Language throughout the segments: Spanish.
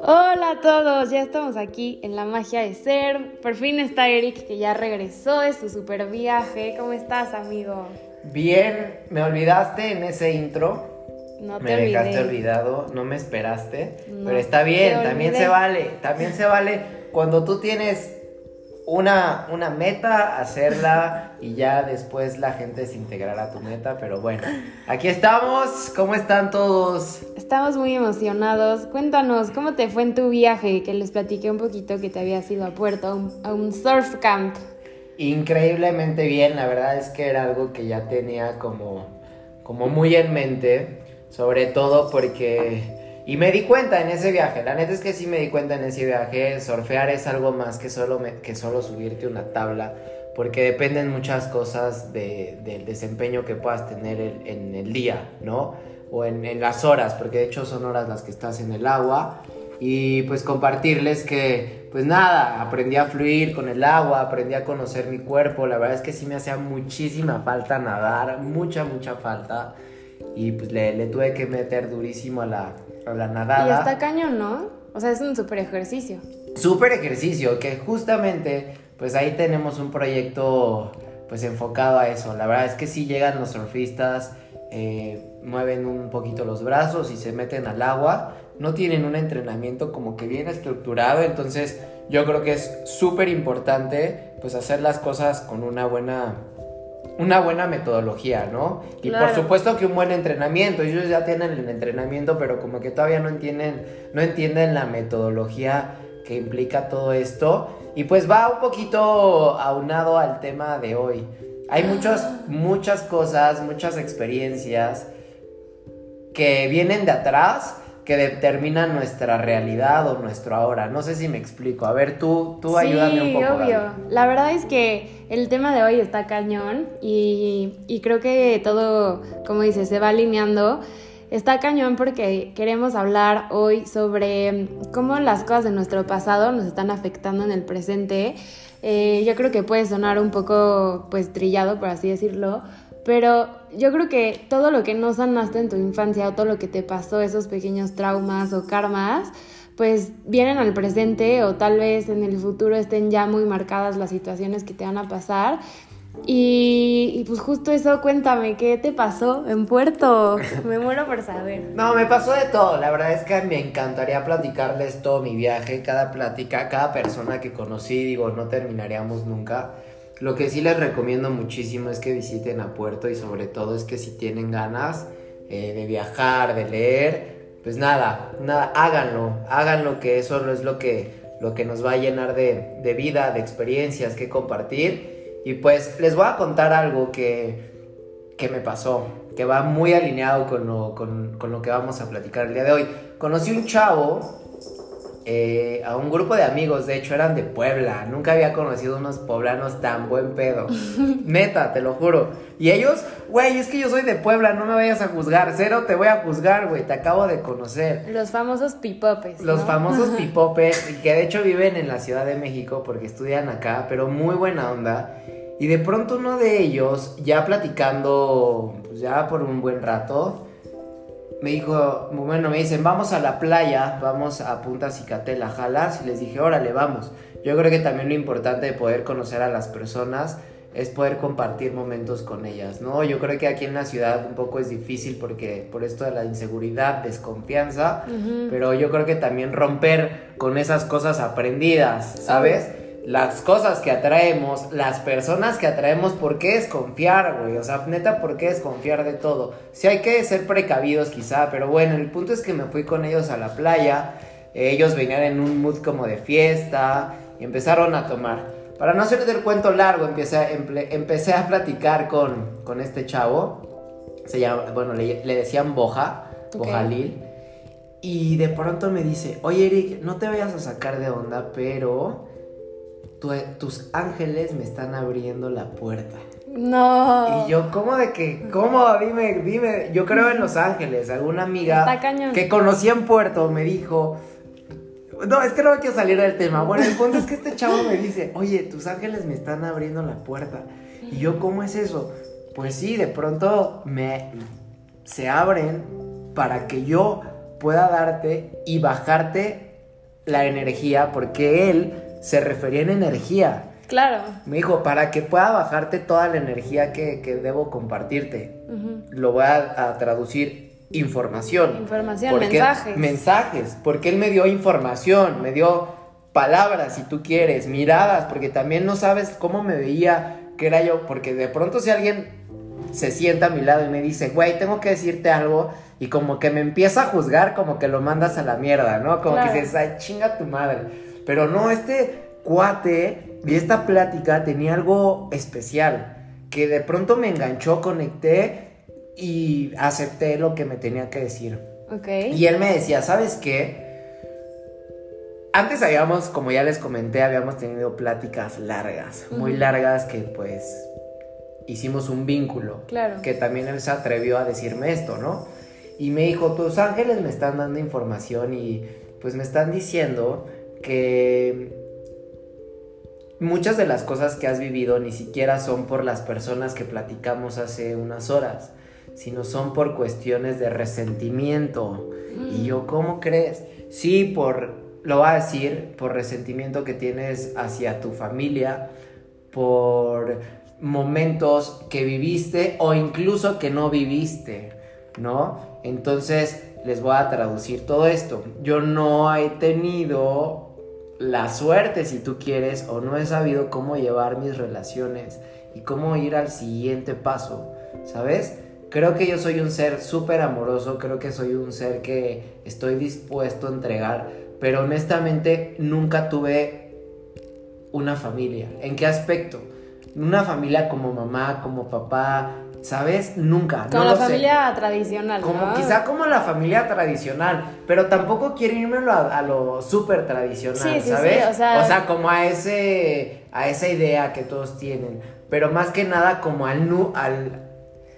Hola a todos, ya estamos aquí en la magia de ser. Por fin está Eric que ya regresó de su super viaje. ¿Cómo estás, amigo? Bien, me olvidaste en ese intro. No te me dejaste olvidé. olvidado, no me esperaste. No, pero está bien, también se vale. También se vale cuando tú tienes una, una meta, hacerla y ya después la gente se integrará a tu meta. Pero bueno, aquí estamos. ¿Cómo están todos? Estamos muy emocionados. Cuéntanos, ¿cómo te fue en tu viaje? Que les platiqué un poquito que te habías ido a Puerto, a un, a un surf camp. Increíblemente bien, la verdad es que era algo que ya tenía como, como muy en mente, sobre todo porque... Y me di cuenta en ese viaje, la neta es que sí me di cuenta en ese viaje, surfear es algo más que solo, me- que solo subirte una tabla, porque dependen muchas cosas de- del desempeño que puedas tener en, el día, ¿no? O en, en las horas, porque de hecho son horas las que estás en el agua. Y pues compartirles que, pues nada, aprendí a fluir con el agua, aprendí a conocer mi cuerpo. La verdad es que sí me hacía muchísima falta nadar, mucha, mucha falta. Y pues le, le tuve que meter durísimo a la, a la Y nadada. está cañón, ¿no? O sea, es un super ejercicio. Súper ejercicio, que justamente pues ahí tenemos un proyecto pues enfocado a eso. La verdad es que si llegan los surfistas, eh, mueven un poquito los brazos y se meten al agua, no tienen un entrenamiento como que bien estructurado, entonces yo creo que es súper importante pues hacer las cosas con una buena una buena metodología, ¿no? Y Claro. por supuesto que un buen entrenamiento, ellos ya tienen el entrenamiento, pero como que todavía no entienden, no entienden la metodología que implica todo esto. Y pues va un poquito aunado al tema de hoy. Hay muchas, muchas cosas, muchas experiencias que vienen de atrás que determinan nuestra realidad o nuestro ahora. No sé si me explico. A ver, tú, tú ayúdame un poco. obvio. Gaby. La verdad es que el tema de hoy está cañón y, y creo que todo, como dices, se va alineando. Está cañón porque queremos hablar hoy sobre cómo las cosas de nuestro pasado nos están afectando en el presente. Eh, yo creo que puede sonar un poco pues trillado, por así decirlo, pero yo creo que todo lo que no sanaste en tu infancia o todo lo que te pasó, esos pequeños traumas o karmas, pues vienen al presente o tal vez en el futuro estén ya muy marcadas las situaciones que te van a pasar. Y, y pues justo eso, cuéntame, ¿qué te pasó en Puerto? Me muero por saber. No, me pasó de todo. La verdad es que me encantaría platicarles todo mi viaje, cada plática, cada persona que conocí. Digo, no terminaríamos nunca. Lo que sí les recomiendo muchísimo es que visiten a Puerto y sobre todo es que si tienen ganas eh, de viajar, de leer, pues nada, nada, háganlo, háganlo que eso es lo que, lo que nos va a llenar de, de vida, de experiencias que compartir. Y pues les voy a contar algo que, que me pasó, que va muy alineado con lo, con, con lo que vamos a platicar el día de hoy. Conocí un chavo, eh, a un grupo de amigos, de hecho eran de Puebla, nunca había conocido unos poblanos tan buen pedo. Neta, te lo juro. Y ellos, güey, es que yo soy de Puebla, no me vayas a juzgar, cero te voy a juzgar, güey, te acabo de conocer. Los famosos pipopes. Los famosos pipopes, que de hecho viven en la Ciudad de México porque estudian acá, pero muy buena onda. Y de pronto uno de ellos, ya platicando, pues ya por un buen rato, me dijo, bueno, me dicen, vamos a la playa, vamos a Punta Cicatela, jalas, y les dije, órale, vamos. Yo creo que también lo importante de poder conocer a las personas es poder compartir momentos con ellas, ¿no? Yo creo que aquí en la ciudad un poco es difícil porque por esto de la inseguridad, desconfianza, pero yo creo que también romper con esas cosas aprendidas, ¿sabes? Las cosas que atraemos, las personas que atraemos, ¿por qué desconfiar, güey? O sea, neta, ¿por qué desconfiar de todo? Sí hay que ser precavidos quizá, pero bueno, el punto es que me fui con ellos a la playa, ellos venían en un mood como de fiesta y empezaron a tomar. Para no hacer del cuento largo, empecé a, emple- empecé a platicar con, con este chavo, se llama, bueno, le, le decían Boja. Bojalil. Y de pronto me dice, oye Eric, no te vayas a sacar de onda, pero tu- tus ángeles me están abriendo la puerta. No. Y yo, ¿cómo de que? ¿Cómo? Dime, dime. Yo creo en Los Ángeles. Alguna amiga que conocí en Puerto me dijo. No, es que no quiero salir del tema. Bueno, el punto es que este chavo me dice, oye, tus ángeles me están abriendo la puerta. Y yo, ¿cómo es eso? Pues sí, de pronto me se abren para que yo pueda darte y bajarte la energía, porque él se refería en energía. Claro. Me dijo, para que pueda bajarte toda la energía que, debo compartirte. Lo voy a, traducir información. Información, mensajes. Mensajes, porque él me dio información, me dio palabras, si tú quieres, miradas, porque también no sabes cómo me veía, que era yo, porque de pronto si alguien se sienta a mi lado y me dice, güey, tengo que decirte algo, y como que me empieza a juzgar, como que lo mandas a la mierda, ¿no? Como que dices, ay, chinga tu madre. Pero no, este cuate y esta plática tenía algo especial, que de pronto me enganchó, conecté y acepté lo que me tenía que decir. Ok. Y él me decía, ¿sabes qué? Antes habíamos, como ya les comenté, habíamos tenido pláticas largas, muy largas que pues hicimos un vínculo. Claro. Que también él se atrevió a decirme esto, ¿no? Y me dijo, tus ángeles me están dando información y pues me están diciendo que muchas de las cosas que has vivido ni siquiera son por las personas que platicamos hace unas horas, sino son por cuestiones de resentimiento. Y yo, ¿cómo crees? Sí, por, lo va a decir, por resentimiento que tienes hacia tu familia, por momentos que viviste o incluso que no viviste, ¿no? Entonces les voy a traducir todo esto. Yo no he tenido la suerte, si tú quieres, o no he sabido cómo llevar mis relaciones y cómo ir al siguiente paso, ¿sabes? Creo que yo soy un ser súper amoroso, creo que soy un ser que estoy dispuesto a entregar, pero honestamente nunca tuve una familia. ¿En qué aspecto? Una familia como mamá, como papá, ¿sabes? Nunca. Como la familia tradicional. Como, Quizá como la familia tradicional, pero tampoco quiero irme a, lo súper tradicional, sí, sí, ¿sabes? Sí, o, sea... o sea, como a ese a esa idea que todos tienen, pero más que nada como al nu al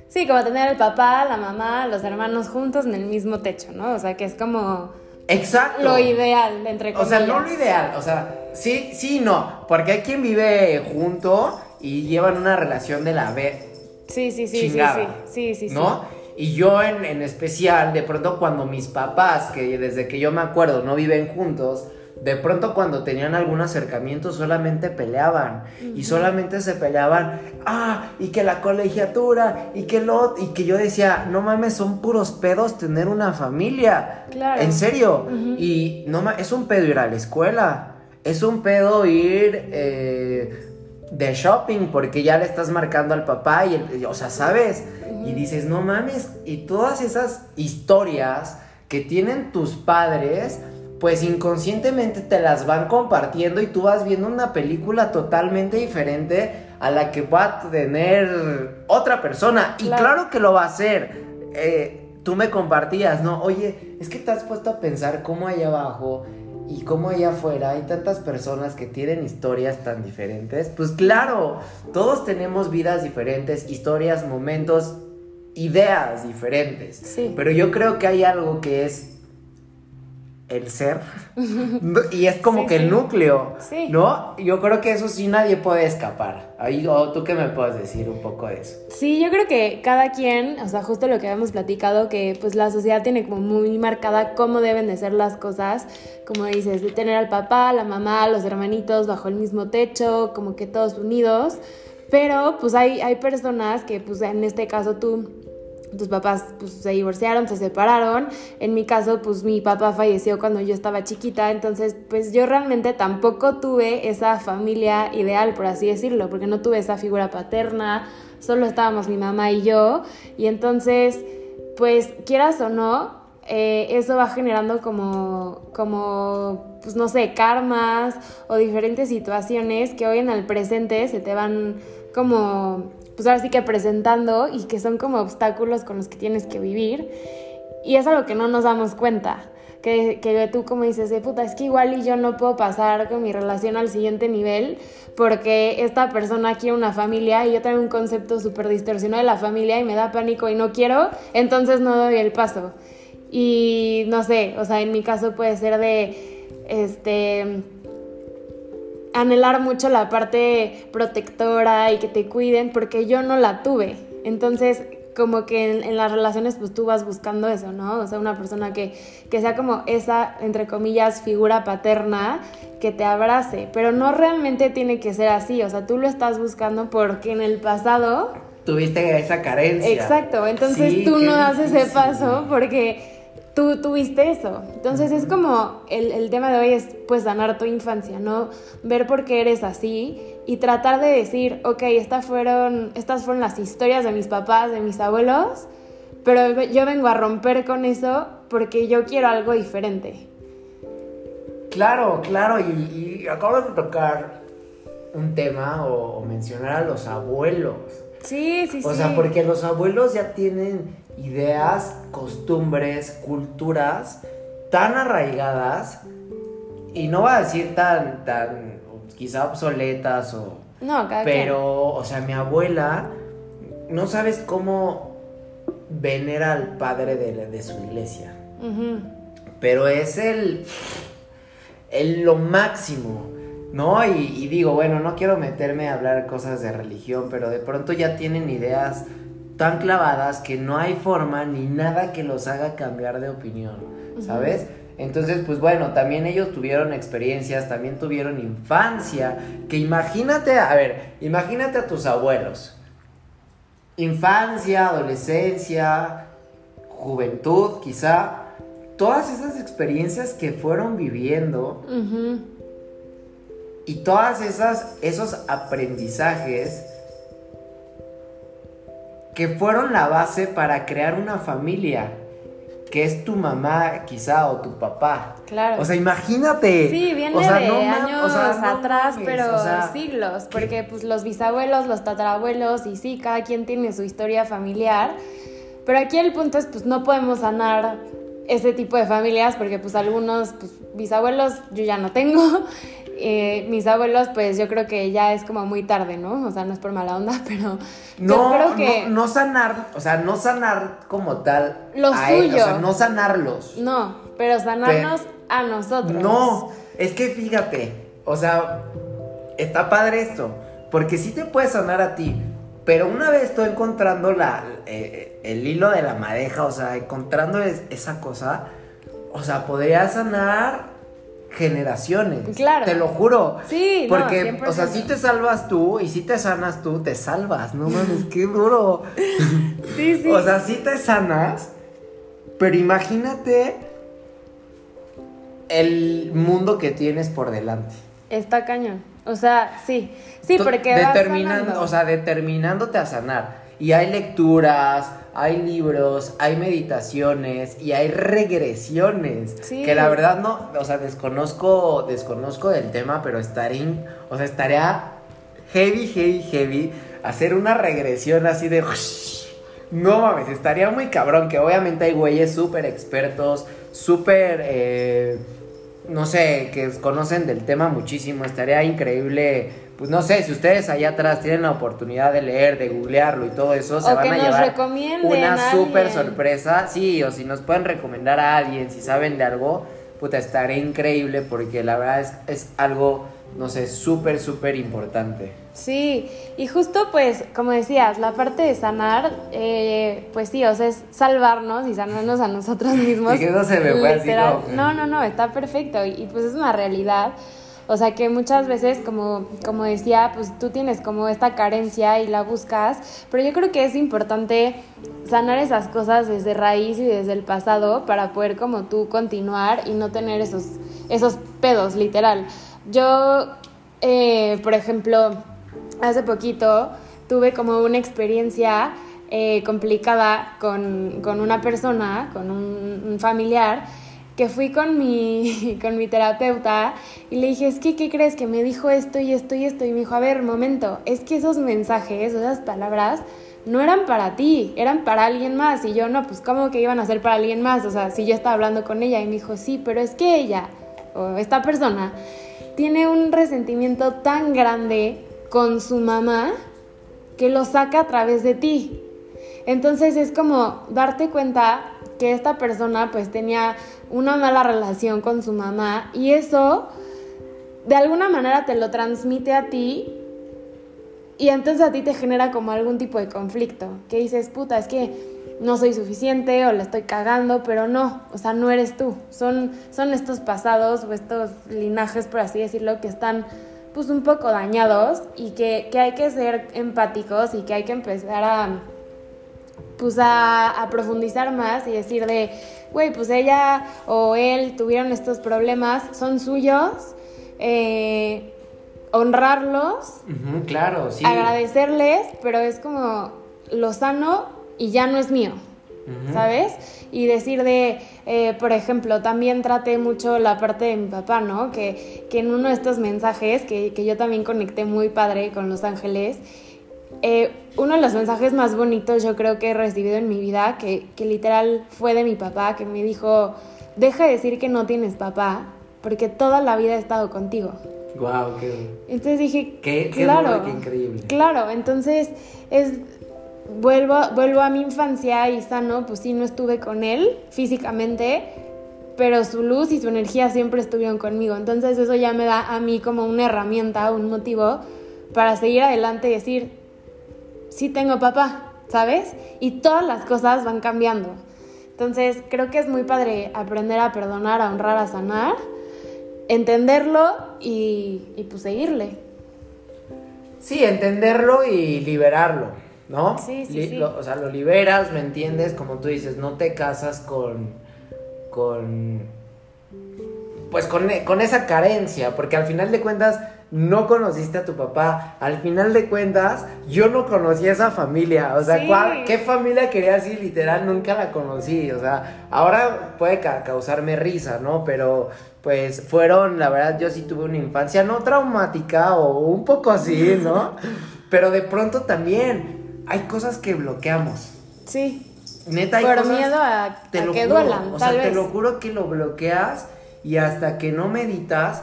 Sí, como tener el papá, la mamá, los hermanos juntos en el mismo techo, ¿no? O sea, que es como Exacto. Lo ideal, entre comillas. O sea, no lo ideal, o sea, sí, sí, no, porque hay quien vive junto y llevan una relación de la B Sí, sí, sí, sí, sí, sí, ¿No? Y yo en, en, especial, de pronto cuando mis papás, que desde que yo me acuerdo no viven juntos, de pronto cuando tenían algún acercamiento solamente peleaban y solamente se peleaban, ah, y que la colegiatura y que lo y que yo decía, no mames, son puros pedos tener una familia. Claro. En serio. Y no es un pedo ir a la escuela. Es un pedo ir eh, de shopping porque ya le estás marcando al papá y, el, o sea, ¿sabes? Y dices, no mames, y todas esas historias que tienen tus padres, pues inconscientemente te las van compartiendo y tú vas viendo una película totalmente diferente a la que va a tener otra persona. Y claro que lo va a hacer. Eh, tú me compartías, ¿no? Oye, es que te has puesto a pensar cómo allá abajo y como allá afuera hay tantas personas que tienen historias tan diferentes, pues claro, todos tenemos vidas diferentes, historias, momentos, ideas diferentes. Sí. Pero yo creo que hay algo que es el ser. y es como que el núcleo. Sí. ¿No? Yo creo que eso sí nadie puede escapar. Ahí, ¿tú qué me puedes decir un poco de eso? Sí, yo creo que cada quien, o sea, justo lo que habíamos platicado, que pues la sociedad tiene como muy marcada cómo deben de ser las cosas. Como dices, de tener al papá, la mamá, los hermanitos bajo el mismo techo, como que todos unidos. Pero pues hay, hay personas que, pues en este caso tú tus papás pues, se divorciaron, se separaron. En mi caso, pues mi papá falleció cuando yo estaba chiquita, entonces pues yo realmente tampoco tuve esa familia ideal, por así decirlo, porque no tuve esa figura paterna, solo estábamos mi mamá y yo, y entonces, pues quieras o no, eh, eso va generando como, como, pues no sé, karmas o diferentes situaciones que hoy en el presente se te van como pues ahora sí que presentando y que son como obstáculos con los que tienes que vivir. Y es algo que no nos damos cuenta. Que, que tú como dices, de puta, es que igual y yo no puedo pasar con mi relación al siguiente nivel porque esta persona quiere una familia y yo tengo un concepto súper distorsionado de la familia y me da pánico y no quiero, entonces no doy el paso. Y no sé, o sea, en mi caso puede ser de, este, anhelar mucho la parte protectora y que te cuiden porque yo no la tuve. Entonces, como que en, las relaciones pues tú vas buscando eso, ¿no? O sea, una persona que, que sea como esa, entre comillas, figura paterna que te abrace, pero no realmente tiene que ser así, o sea, tú lo estás buscando porque en el pasado... Tuviste esa carencia. Exacto, entonces tú no das ese paso porque tú tuviste eso. Entonces es como el, el, tema de hoy es pues sanar tu infancia, ¿no? Ver por qué eres así y tratar de decir, ok, estas fueron, estas fueron las historias de mis papás, de mis abuelos, pero yo vengo a romper con eso porque yo quiero algo diferente. Claro, claro, y, y acabas de tocar un tema o, mencionar a los abuelos. Sí, sí, sí. O sea, porque los abuelos ya tienen ideas, costumbres, culturas tan arraigadas y no va a decir tan, tan, quizá obsoletas o... No, cada Pero, o sea, mi abuela, no sabes cómo venera al padre de, su iglesia. Pero es el, el lo máximo. ¿no? Y, y, digo, bueno, no quiero meterme a hablar cosas de religión, pero de pronto ya tienen ideas tan clavadas que no hay forma ni nada que los haga cambiar de opinión, ¿sabes? Entonces, pues bueno, también ellos tuvieron experiencias, también tuvieron infancia, que imagínate, a ver, imagínate a tus abuelos. Infancia, adolescencia, juventud, quizá, todas esas experiencias que fueron viviendo y todas esas esos aprendizajes que fueron la base para crear una familia que es tu mamá quizá o tu papá. Claro. O sea, imagínate. Sí, viene de años atrás, pero siglos, porque pues los bisabuelos, los tatarabuelos y sí, cada quien tiene su historia familiar. Pero aquí el punto es pues no podemos sanar ese tipo de familias porque pues algunos pues, bisabuelos yo ya no tengo eh, mis abuelos, pues yo creo que ya es como muy tarde, ¿no? O sea, no es por mala onda, pero no, creo que... No, sanar, o sea, no sanar como tal. Lo suyo. o sea, no sanarlos. No, pero sanarnos a nosotros. No, es que fíjate, o sea, está padre esto, porque sí te puedes sanar a ti, pero una vez estoy encontrando la, eh, el hilo de la madeja, o sea, encontrando esa cosa, o sea, podría sanar generaciones. Claro. Te lo juro. Sí, Porque, o sea, si te salvas tú y si te sanas tú, te salvas. No mames, qué duro. sí, sí. O sea, si te sanas, pero imagínate el mundo que tienes por delante. Está cañón. O sea, sí. Sí, porque. Determinando, o sea, determinándote a sanar. Y hay lecturas, hay libros, hay meditaciones y hay regresiones. Que la verdad no, o sea, desconozco, desconozco del tema, pero estaré, o sea, estaría heavy, heavy, heavy hacer una regresión así de... No mames, estaría muy cabrón, que obviamente hay güeyes súper expertos, súper, eh, no sé, que conocen del tema muchísimo. Estaría increíble pues no sé, si ustedes allá atrás tienen la oportunidad de leer, de googlearlo y todo eso, se van a llevar una súper sorpresa. Sí, o si nos pueden recomendar a alguien, si saben de algo, puta, estaré increíble porque la verdad es, es algo, no sé, súper, súper importante. Sí, y justo pues, como decías, la parte de sanar, eh, pues sí, o sea, es salvarnos y sanarnos a nosotros mismos. y que no se me fue así, no, no, no, está perfecto y pues es una realidad. O sea que muchas veces, como, como decía, pues tú tienes como esta carencia y la buscas, pero yo creo que es importante sanar esas cosas desde raíz y desde el pasado para poder como tú continuar y no tener esos, esos pedos, literal. Yo, eh, por ejemplo, hace poquito tuve como una experiencia eh, complicada con, una persona, con un familiar, que fui con mi, con mi terapeuta y le dije, es que, ¿qué crees? Que me dijo esto y esto y esto. Y me dijo, a ver, momento, es que esos mensajes, esas palabras, no eran para ti, eran para alguien más. Y yo, no, pues, ¿cómo que iban a ser para alguien más? O sea, si yo estaba hablando con ella y me dijo, sí, pero es que ella, o esta persona, tiene un resentimiento tan grande con su mamá que lo saca a través de ti. Entonces es como darte cuenta que esta persona pues tenía una mala relación con su mamá y eso de alguna manera te lo transmite a ti y entonces a ti te genera como algún tipo de conflicto, que dices, puta, es que no soy suficiente o la estoy cagando, pero no, o sea, no eres tú. Son, son estos pasados o estos linajes, por así decirlo, que están pues un poco dañados y que, que hay que ser empáticos y que hay que empezar a pues a, profundizar más y decir de, güey, pues ella o él tuvieron estos problemas, son suyos, eh, honrarlos, claro, sí. agradecerles, pero es como lo sano y ya no es mío, ¿sabes? Y decir de, eh, por ejemplo, también traté mucho la parte de mi papá, ¿no? Que, que en uno de estos mensajes, que, que yo también conecté muy padre con Los Ángeles, eh, uno de los mensajes más bonitos yo creo que he recibido en mi vida, que, que, literal fue de mi papá, que me dijo, deja de decir que no tienes papá, porque toda la vida he estado contigo. Wow, qué. Entonces dije, qué, claro, qué increíble. Claro, entonces es vuelvo, vuelvo a mi infancia y sano, pues sí, no estuve con él físicamente, pero su luz y su energía siempre estuvieron conmigo. Entonces eso ya me da a mí como una herramienta, un motivo para seguir adelante y decir, sí tengo papá, ¿sabes? Y todas las cosas van cambiando. Entonces creo que es muy padre aprender a perdonar, a honrar, a sanar, entenderlo y, y pues seguirle. Sí, entenderlo y liberarlo, ¿no? Sí, sí, sí. o sea, lo liberas, ¿me entiendes? Como tú dices, no te casas con... con pues con, con esa carencia, porque al final de cuentas no conociste a tu papá. Al final de cuentas, yo no conocí a esa familia. O sea, ¿qué familia quería decir? Literal, nunca la conocí. O sea, ahora puede causarme risa, ¿no? Pero pues fueron, la verdad, yo sí tuve una infancia no traumática o un poco así, ¿no? Pero de pronto también hay cosas que bloqueamos. Sí. Neta, hay Por miedo a, que duelan. O sea, te lo juro que lo bloqueas y hasta que no meditas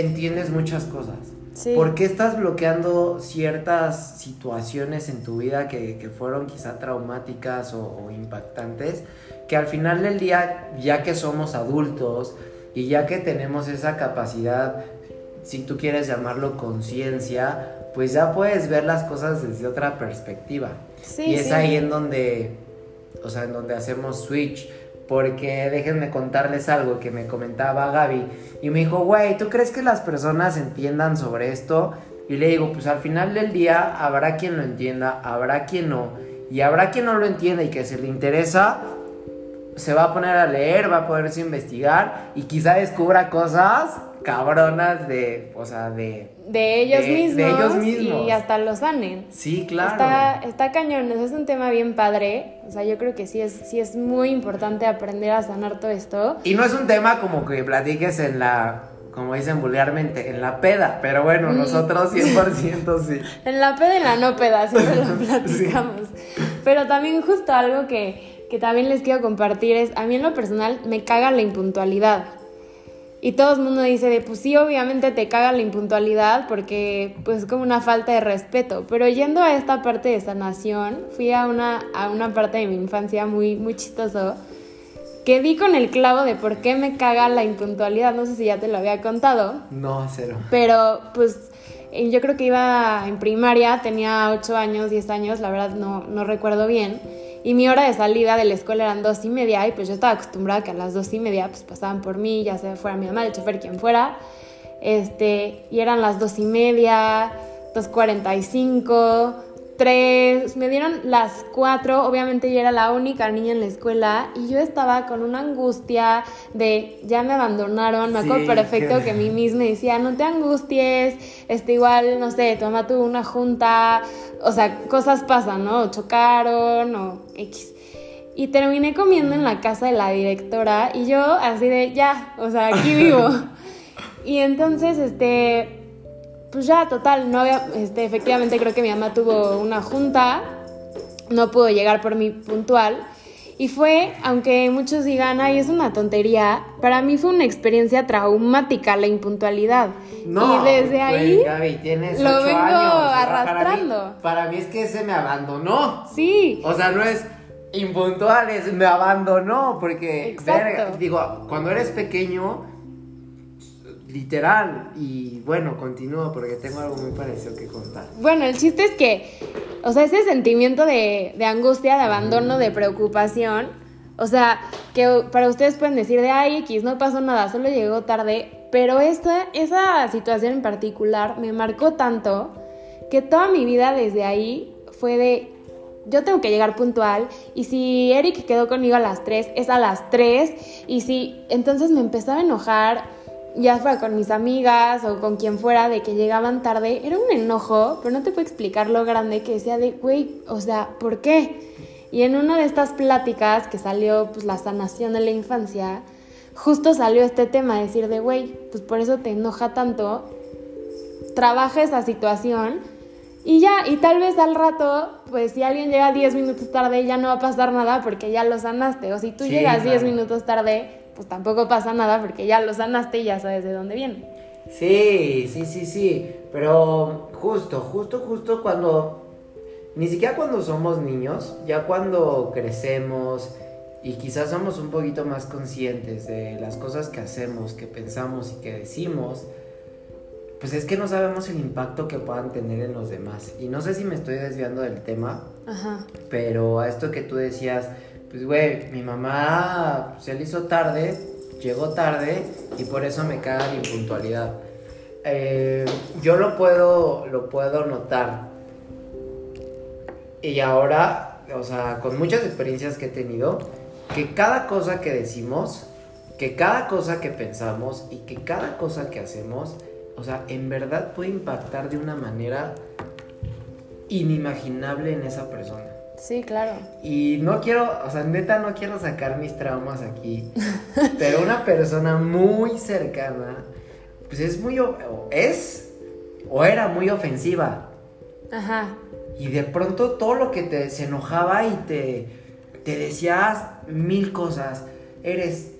entiendes muchas cosas. Sí. ¿Por qué estás bloqueando ciertas situaciones en tu vida que, fueron quizá traumáticas o, impactantes? Que al final del día, ya que somos adultos y ya que tenemos esa capacidad, si tú quieres llamarlo conciencia, pues ya puedes ver las cosas desde otra perspectiva. Sí, y es ahí en donde, o sea, en donde hacemos switch porque déjenme contarles algo que me comentaba Gaby. Y me dijo, güey, ¿tú crees que las personas entiendan sobre esto? Y le digo, pues al final del día habrá quien lo entienda, habrá quien no. Y habrá quien no lo entienda y que se le interesa, se va a poner a leer, va a poderse investigar y quizá descubra cosas cabronas de, o sea, de... De ellos mismos. De ellos mismos. Y hasta los sanen. Sí, claro. Está, está cañón, es un tema bien padre. O sea, yo creo que sí es, sí es muy importante aprender a sanar todo esto. Y no es un tema como que platiques en la como dicen vulgarmente, en la peda, pero bueno, mm. nosotros 100% sí. en la peda y en la no peda, siempre lo platicamos. Pero también justo algo que, que también les quiero compartir es, a mí en lo personal me caga la impuntualidad. Y todo el mundo dice de, pues sí, obviamente te caga la impuntualidad porque pues es como una falta de respeto. Pero yendo a esta parte de sanación, fui a una, a una parte de mi infancia muy, muy chistoso que di con el clavo de por qué me caga la impuntualidad. No sé si ya te lo había contado. No, cero. Pero pues yo creo que iba en primaria, tenía 8 años, 10 años, la verdad no, no recuerdo bien. Y mi hora de salida de la escuela eran dos y media y pues yo estaba acostumbrada que a las dos y media pues pasaban por mí, ya sea fuera mi mamá, el chofer, quien fuera. Este, y eran las dos y media, dos cuarenta y cinco, tres, me dieron las cuatro, obviamente yo era la única niña en la escuela y yo estaba con una angustia de ya me abandonaron, me acuerdo perfecto que... mi misma me decía, no te angusties, este igual, no sé, tu mamá tuvo una junta, o sea, cosas pasan, ¿no? chocaron o X. Y terminé comiendo en la casa de la directora y yo así de, ya, o sea, aquí vivo. y entonces, este, pues ya, total, no había, este, efectivamente creo que mi mamá tuvo una junta, no pudo llegar por mí puntual. Y fue, aunque muchos digan, ay, es una tontería, para mí fue una experiencia traumática la impuntualidad. No, y desde ahí lo vengo arrastrando. Para mí, es que se me abandonó. Sí. O sea, no es impuntual, es me abandonó, porque, digo, cuando eres pequeño literal. Y bueno, continúo porque tengo algo muy parecido que contar. Bueno, el chiste es que, o sea, ese sentimiento de, de angustia, de abandono, de preocupación, o sea, que para ustedes pueden decir de, ay, X, no pasó nada, solo llegó tarde, pero esta, esa situación en particular me marcó tanto que toda mi vida desde ahí fue de, yo tengo que llegar puntual y si Eric quedó conmigo a las 3, es a las 3 y si entonces me empezaba a enojar, ya fuera con mis amigas o con quien fuera, de que llegaban tarde, era un enojo, pero no te puedo explicar lo grande que decía de, güey, o sea, ¿por qué? Y en una de estas pláticas que salió pues la sanación de la infancia, justo salió este tema, decir de, güey, pues por eso te enoja tanto, trabaja esa situación y ya, y tal vez al rato, pues si alguien llega 10 minutos tarde, ya no va a pasar nada porque ya lo sanaste. O si tú llegas 10 minutos tarde, pues tampoco pasa nada porque ya lo sanaste y ya sabes de dónde viene. Sí, sí, sí, sí. Pero justo, justo, justo cuando. Ni siquiera cuando somos niños, ya cuando crecemos y quizás somos un poquito más conscientes de las cosas que hacemos, que pensamos y que decimos pues es que no sabemos el impacto que puedan tener en los demás. Y no sé si me estoy desviando del tema, Ajá. pero a esto que tú decías, pues güey, mi mamá se le hizo tarde, llegó tarde y por eso me caga la impuntualidad. Eh, yo lo puedo, lo puedo notar. Y ahora, o sea, con muchas experiencias que he tenido, que cada cosa que decimos, que cada cosa que pensamos y que cada cosa que hacemos o sea, en verdad puede impactar de una manera inimaginable en esa persona. Sí, claro. Y no quiero, o sea, neta no quiero sacar mis traumas aquí, pero una persona muy cercana, pues es muy, es, o era muy ofensiva. Ajá. Y de pronto todo lo que te se enojaba y te, te decías mil cosas, eres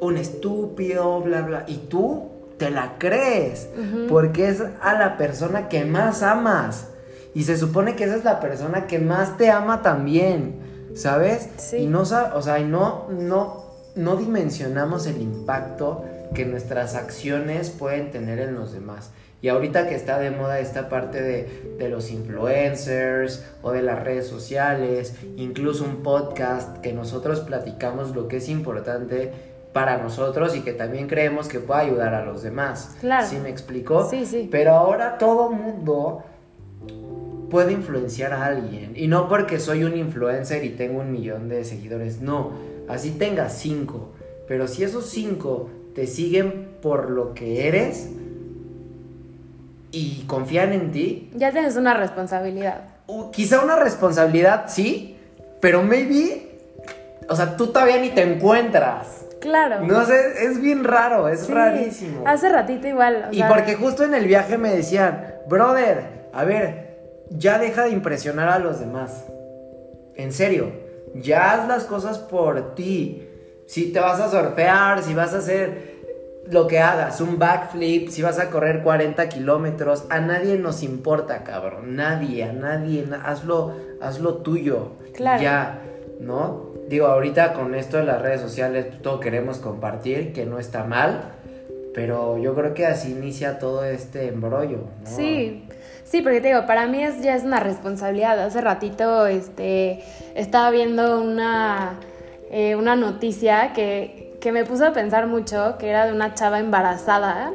un estúpido, bla, bla, y tú te la crees, porque es a la persona que más amas. Y se supone que esa es la persona que más te ama también, ¿sabes? Sí. Y no, o sea, no, no, no dimensionamos el impacto que nuestras acciones pueden tener en los demás. Y ahorita que está de moda esta parte de, de, los influencers o de las redes sociales, incluso un podcast que nosotros platicamos lo que es importante para nosotros y que también creemos que puede ayudar a los demás. Claro. ¿Sí me explico? Sí, sí. Pero ahora todo mundo puede influenciar a alguien. Y no porque soy un influencer y tengo un millón de seguidores, no. Así tengas cinco. Pero si esos cinco te siguen por lo que eres y confían en ti. Ya tienes una responsabilidad. quizá una responsabilidad, sí, pero maybe, o sea, tú todavía ni te encuentras. Claro. No sé, es bien raro, es rarísimo. Hace ratito igual. y porque justo en el viaje me decían, brother, a ver, ya deja de impresionar a los demás. En serio, ya haz las cosas por ti. Si te vas a surfear, si vas a hacer lo que hagas, un backflip, si vas a correr 40 kilómetros, a nadie nos importa, cabrón. Nadie, a nadie, hazlo, hazlo tuyo. Claro. Ya, ¿no? digo, ahorita con esto de las redes sociales, todo queremos compartir, que no está mal, pero yo creo que así inicia todo este embrollo. Sí, sí, porque te digo, para mí es, ya es una responsabilidad. Hace ratito este, estaba viendo una, eh, una noticia que, que me puso a pensar mucho, que era de una chava embarazada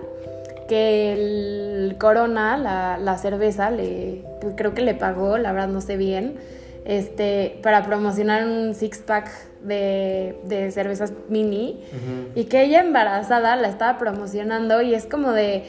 que el Corona, la, la cerveza, le, pues, creo que le pagó, la verdad no sé bien, este, para promocionar un six-pack de, cervezas mini y que ella embarazada la estaba promocionando y es como de,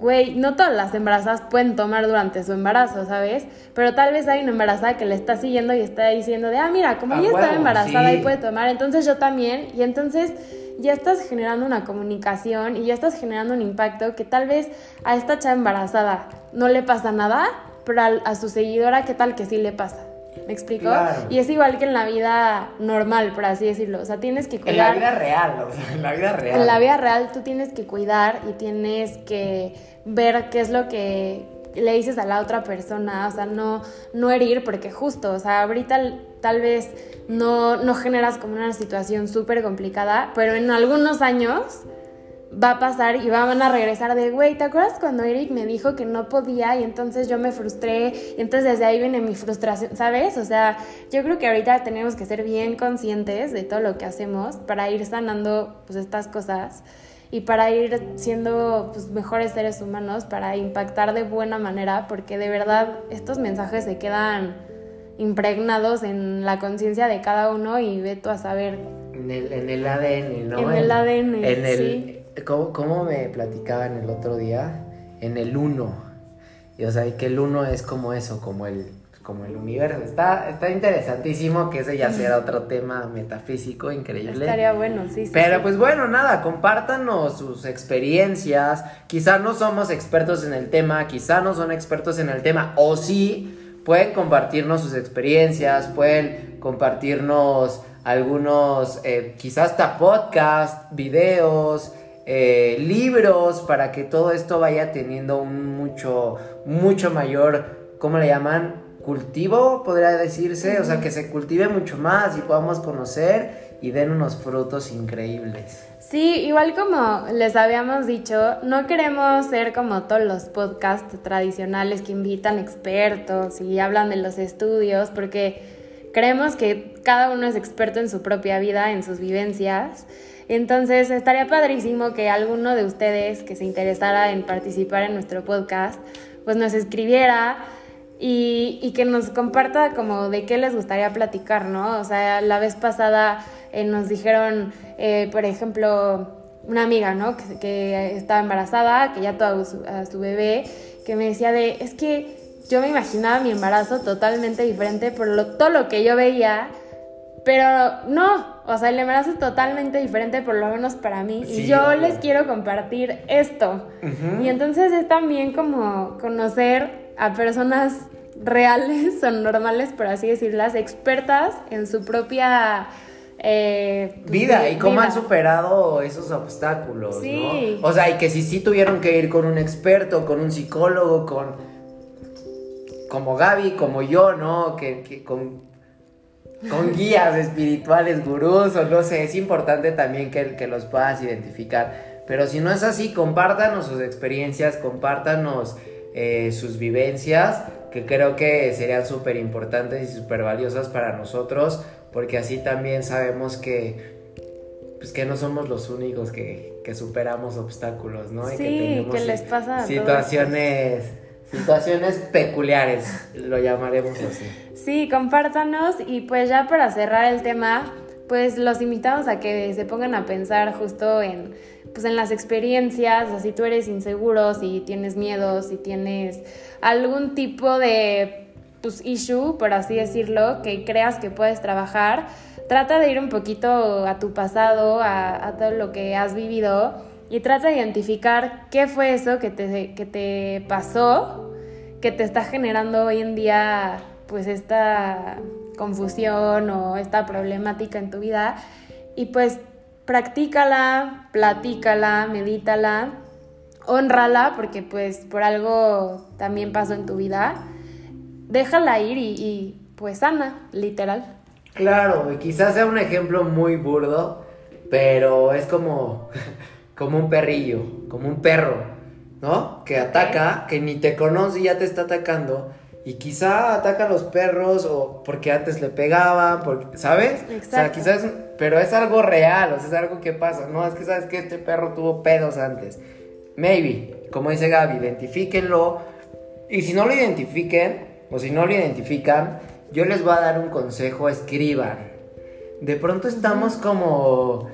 güey, no todas las embarazadas pueden tomar durante su embarazo, ¿sabes? Pero tal vez hay una embarazada que le está siguiendo y está diciendo de, ah, mira, como ella estaba embarazada y puede tomar, entonces yo también, y entonces ya estás generando una comunicación y ya estás generando un impacto que tal vez a esta chava embarazada no le pasa nada, pero a su seguidora, ¿qué tal que sí le pasa? ¿Me explico? Y es igual que en la vida normal, por así decirlo. O sea, tienes que cuidar. En la vida real, o sea, en la vida real. En la vida real tú tienes que cuidar y tienes que ver qué es lo que le dices a la otra persona, o sea, no, no herir, porque justo, o sea, ahorita tal vez no, no generas como una situación súper complicada, pero en algunos años va a pasar y van a regresar de, güey, ¿te acuerdas cuando Eric me dijo que no podía y entonces yo me frustré y entonces desde ahí viene mi frustración, ¿sabes? O sea, yo creo que ahorita tenemos que ser bien conscientes de todo lo que hacemos para ir sanando pues estas cosas y para ir siendo pues, mejores seres humanos, para impactar de buena manera, porque de verdad estos mensajes se quedan impregnados en la conciencia de cada uno y ve tú a saber. En el, en el ADN, ¿no? En el ADN, en el, sí. ¿Cómo, ¿Cómo me platicaban el otro día? En el uno. Y o sea, que el uno es como eso, como el como el universo. Está, está interesantísimo, que ese ya será otro tema metafísico increíble. Estaría bueno, sí. sí Pero pues bueno, nada, compártanos sus experiencias. Quizá no somos expertos en el tema, quizá no son expertos en el tema, o sí, pueden compartirnos sus experiencias, pueden compartirnos algunos, eh, quizás hasta podcast, videos. Eh, libros para que todo esto vaya teniendo un mucho, mucho mayor, ¿cómo le llaman? cultivo, podría decirse, o sea, que se cultive mucho más y podamos conocer y den unos frutos increíbles. Sí, igual como les habíamos dicho, no queremos ser como todos los podcasts tradicionales que invitan expertos y hablan de los estudios, porque creemos que cada uno es experto en su propia vida, en sus vivencias. Entonces, estaría padrísimo que alguno de ustedes que se interesara en participar en nuestro podcast, pues nos escribiera y, que nos comparta como de qué les gustaría platicar, ¿no? O sea, la vez pasada eh, nos dijeron, eh, por ejemplo, una amiga, ¿no? Que, estaba embarazada, que ya tuvo a su bebé, que me decía de, es que yo me imaginaba mi embarazo totalmente diferente por lo, todo lo que yo veía, pero no, o sea, el embarazo es totalmente diferente, por lo menos para mí, y yo les quiero compartir esto. Y entonces es también como conocer a personas reales o normales, por así decirlas, expertas en su propia eh, pues, vida y cómo han superado esos obstáculos, sí. ¿no? O sea, y que si sí tuvieron que ir con un experto, con un psicólogo, con como Gaby, como yo, ¿no? Que, con, con guías espirituales, gurús, o no sé, es importante también que, que los puedas identificar. Pero si no es así, compártanos sus experiencias, compártanos eh, sus vivencias, que creo que serían súper importantes y súper valiosas para nosotros, porque así también sabemos que, pues que no somos los únicos que, superamos obstáculos, ¿no? y que, tenemos les pasa situaciones, situaciones peculiares, lo llamaremos así. Sí, compártanos y pues ya para cerrar el tema, pues los invitamos a que se pongan a pensar justo en pues en las experiencias, o si tú eres inseguro, si tienes miedo, si tienes algún tipo de pues, issue, por así decirlo, que creas que puedes trabajar, trata de ir un poquito a tu pasado, a, todo lo que has vivido y trata de identificar qué fue eso que te, que te pasó, que te está generando hoy en día pues esta confusión o esta problemática en tu vida y pues practícala, platícala, medítala, honrala, porque pues por algo también pasó en tu vida. Déjala ir y, pues sana, literal. Claro, y quizás sea un ejemplo muy burdo, pero es como, como un perrillo, como un perro, ¿no? Que ataca, que ni te conoce y ya te está atacando y quizá ataca a los perros o porque antes le pegaban, porque, ¿sabes? Exacto. O sea, quizás, pero es algo real, o sea, es algo que pasa. No, es que sabes que este perro tuvo pedos antes. Maybe, como dice Gaby, identifíquenlo. Y si no lo identifiquen, o si no lo identifican, yo les voy a dar un consejo, escriban. De pronto estamos como,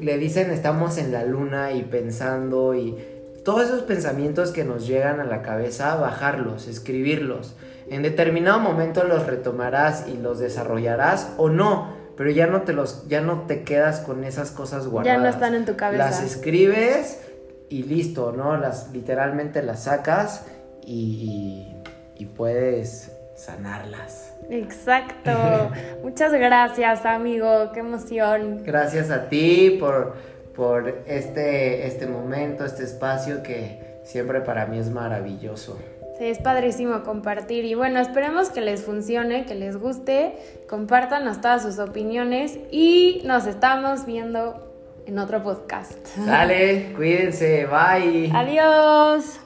le dicen, estamos en la luna y pensando y todos esos pensamientos que nos llegan a la cabeza, bajarlos, escribirlos. En determinado momento los retomarás y los desarrollarás o no, pero ya no te los ya no te quedas con esas cosas guardadas. Ya no están en tu cabeza. Las escribes y listo, ¿no? Las literalmente las sacas y, y puedes sanarlas. Exacto. Muchas gracias, amigo. Qué emoción. Gracias a ti por por este, este momento, este espacio que siempre para mí es maravilloso. Sí, es padrísimo compartir y bueno, esperemos que les funcione, que les guste, compártanos todas sus opiniones y nos estamos viendo en otro podcast. Dale, cuídense, bye. Adiós.